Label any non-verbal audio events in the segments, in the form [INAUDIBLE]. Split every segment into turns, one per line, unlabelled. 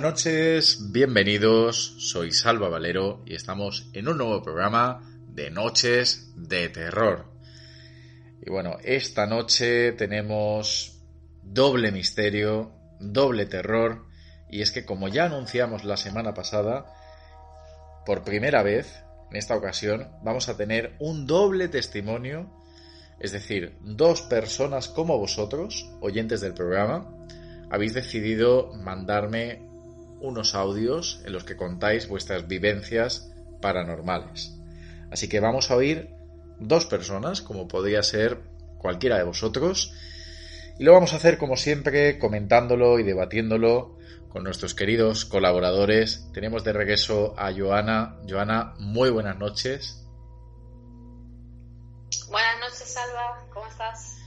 Noches, bienvenidos, soy Salva Valero y estamos en un nuevo programa de Noches de Terror. Y bueno, esta noche tenemos doble misterio, doble terror, y es que como ya anunciamos la semana pasada, por primera vez, en esta ocasión, vamos a tener un doble testimonio, es decir, dos personas como vosotros, oyentes del programa, habéis decidido mandarme unos audios en los que contáis vuestras vivencias paranormales. Así que vamos a oír dos personas, como podría ser cualquiera de vosotros, y lo vamos a hacer como siempre comentándolo y debatiéndolo con nuestros queridos colaboradores. Tenemos de regreso a Joana. Joana, muy buenas noches.
Buenas noches, Salva. ¿Cómo estás?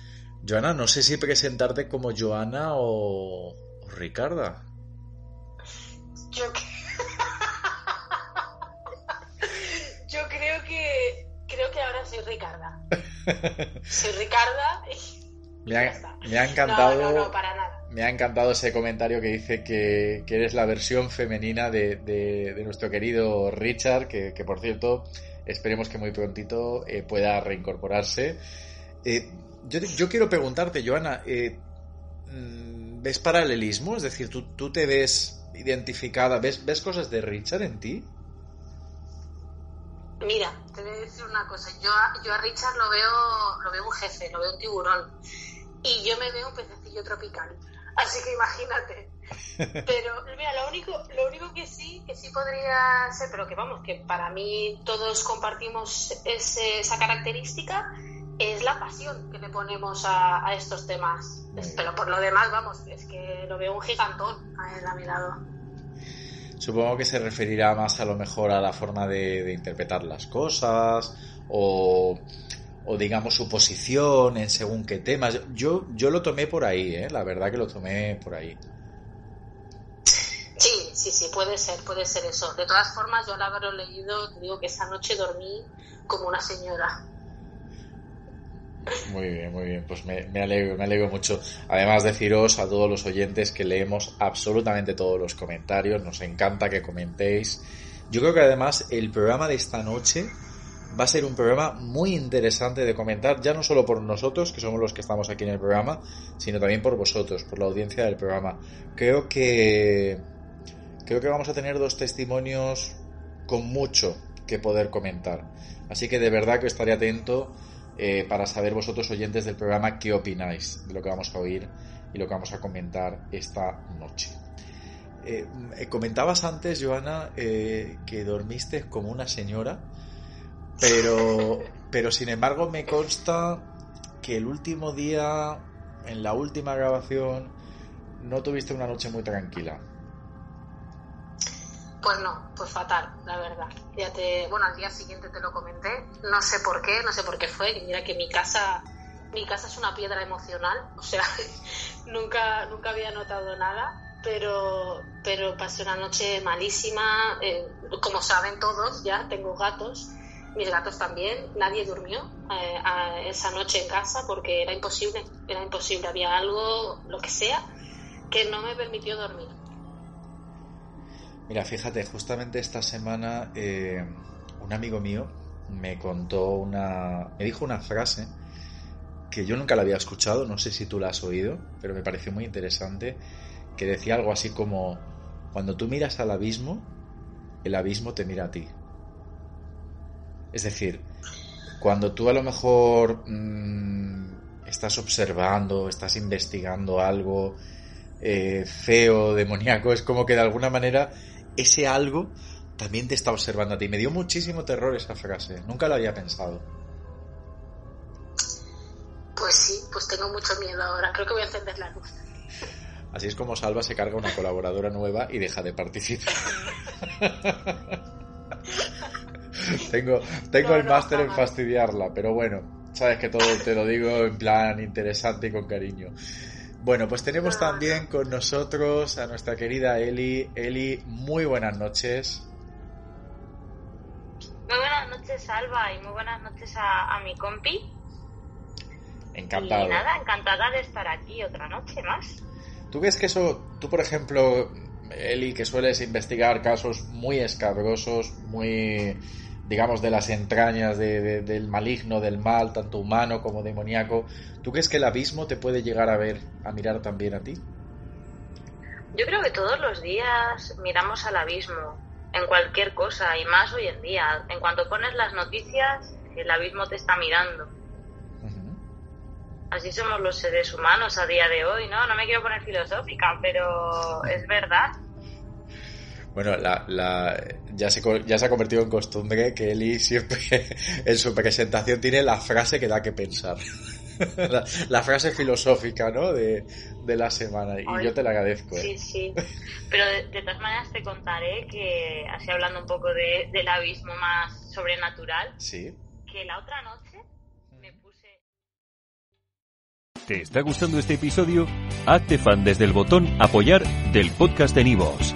Joana, no sé si presentarte como Joana o, o Ricarda.
Yo, [LAUGHS] Yo creo que creo que ahora soy Ricarda. [LAUGHS] soy Ricarda y
me ha, me ha encantado. para nada. Me ha encantado ese comentario que dice que, eres la versión femenina de, nuestro querido Richard, que, por cierto, esperemos que muy prontito eh, pueda reincorporarse. Eh, yo, quiero preguntarte, Joana, eh, mm, ¿ves paralelismo? Es decir, ¿tú, tú te ves identificada. ¿Ves, ¿Ves cosas de Richard en ti?
Mira, te voy a decir una cosa. Yo a, yo a Richard lo veo, lo veo un jefe, lo veo un tiburón. Y yo me veo un pececillo tropical. Así que imagínate. [LAUGHS] Pero mira, lo único, lo único que sí, que sí podría ser, pero que vamos, que para mí todos compartimos esa característica, es la pasión que le ponemos a, estos temas. pero por lo demás, vamos, es que lo veo un gigantón a él a mi lado.
Supongo que se referirá más a lo mejor a la forma de, interpretar las cosas o, digamos su posición en según qué temas. Yo, yo lo tomé por ahí, ¿eh? la verdad que lo tomé por ahí.
Sí, sí, sí, puede ser, puede ser eso. De todas formas, yo al haberlo leído, te digo que esa noche dormí como una señora.
Muy bien, muy bien, pues me, alegro, me alegro mucho. Además deciros a todos los oyentes que leemos absolutamente todos los comentarios, nos encanta que comentéis. Yo creo que además el programa de esta noche va a ser un programa muy interesante de comentar, ya no solo por nosotros, que somos los que estamos aquí en el programa, sino también por vosotros, por la audiencia del programa. Creo que creo que vamos a tener dos testimonios con mucho que poder comentar. Así que de verdad que estaré atento eh, para saber vosotros oyentes del programa qué opináis de lo que vamos a oír y lo que vamos a comentar esta noche. Eh, eh, comentabas antes, Joana, que dormiste como una señora, pero, pero sin embargo me consta que el último día, en la última grabación, no tuviste una noche muy tranquila.
Pues no, pues fatal, la verdad. Ya te, bueno, al día siguiente te lo comenté. No sé por qué, no sé por qué fue. Mira que mi casa, mi casa es una piedra emocional. [LAUGHS] O sea, nunca, nunca había notado nada. pero, pero pasé una noche malísima. eh, como saben todos, ya tengo gatos, mis gatos también. Nadie durmió eh, esa noche en casa porque era imposible, era imposible. Había algo, lo que sea, que no me permitió dormir.
Mira, fíjate, justamente esta semana eh, un amigo mío me contó una... me dijo una frase que yo nunca la había escuchado, no sé si tú la has oído, pero me pareció muy interesante, que decía algo así como, cuando tú miras al abismo, el abismo te mira a ti. Es decir, cuando tú a lo mejor mm, estás observando, estás investigando algo eh, feo, demoníaco, es como que de alguna manera ese algo también te está observando a ti. Me dio muchísimo terror esa frase, nunca lo había pensado.
Pues sí, pues tengo mucho miedo ahora. Creo que voy a encender la luz.
Así es como Salva se carga una colaboradora nueva y deja de participar. [LAUGHS] tengo tengo
No,
el
no,
máster en fastidiarla, pero bueno, sabes que todo te lo digo en plan interesante y con cariño. Bueno, pues tenemos también con nosotros a nuestra querida Eli. Eli, muy buenas noches.
Muy buenas noches, Alba, y muy buenas noches a, a mi compi.
Encantado.
Y nada, encantada de estar aquí otra noche más.
¿Tú ves que eso, tú por ejemplo, Eli, que sueles investigar casos muy escabrosos, muy, digamos, de las entrañas de- de- del maligno, del mal, tanto humano como demoníaco, ¿tú crees que el abismo te puede llegar a ver, a mirar también a ti?
Yo creo que todos los días miramos al abismo, en cualquier cosa, y más hoy en día. En cuanto pones las noticias, el abismo te está mirando. Así somos los seres humanos a día de hoy, ¿no? No me quiero poner filosófica, pero es verdad.
Bueno, la, la- ya, se, co- ya se ha convertido en costumbre que Eli siempre [LAUGHS] en su presentación tiene la frase que da que pensar. [LAUGHS] la, la frase filosófica, ¿no? De, de la semana. Y
Ay,
yo te la agradezco. ¿eh?
Sí, sí. Pero de, de todas maneras te contaré que, así hablando un poco de- del abismo más sobrenatural,
Sí.
que la otra noche me puse...
¿Te está gustando este episodio? Hazte fan desde el botón Apoyar del podcast de Nivos.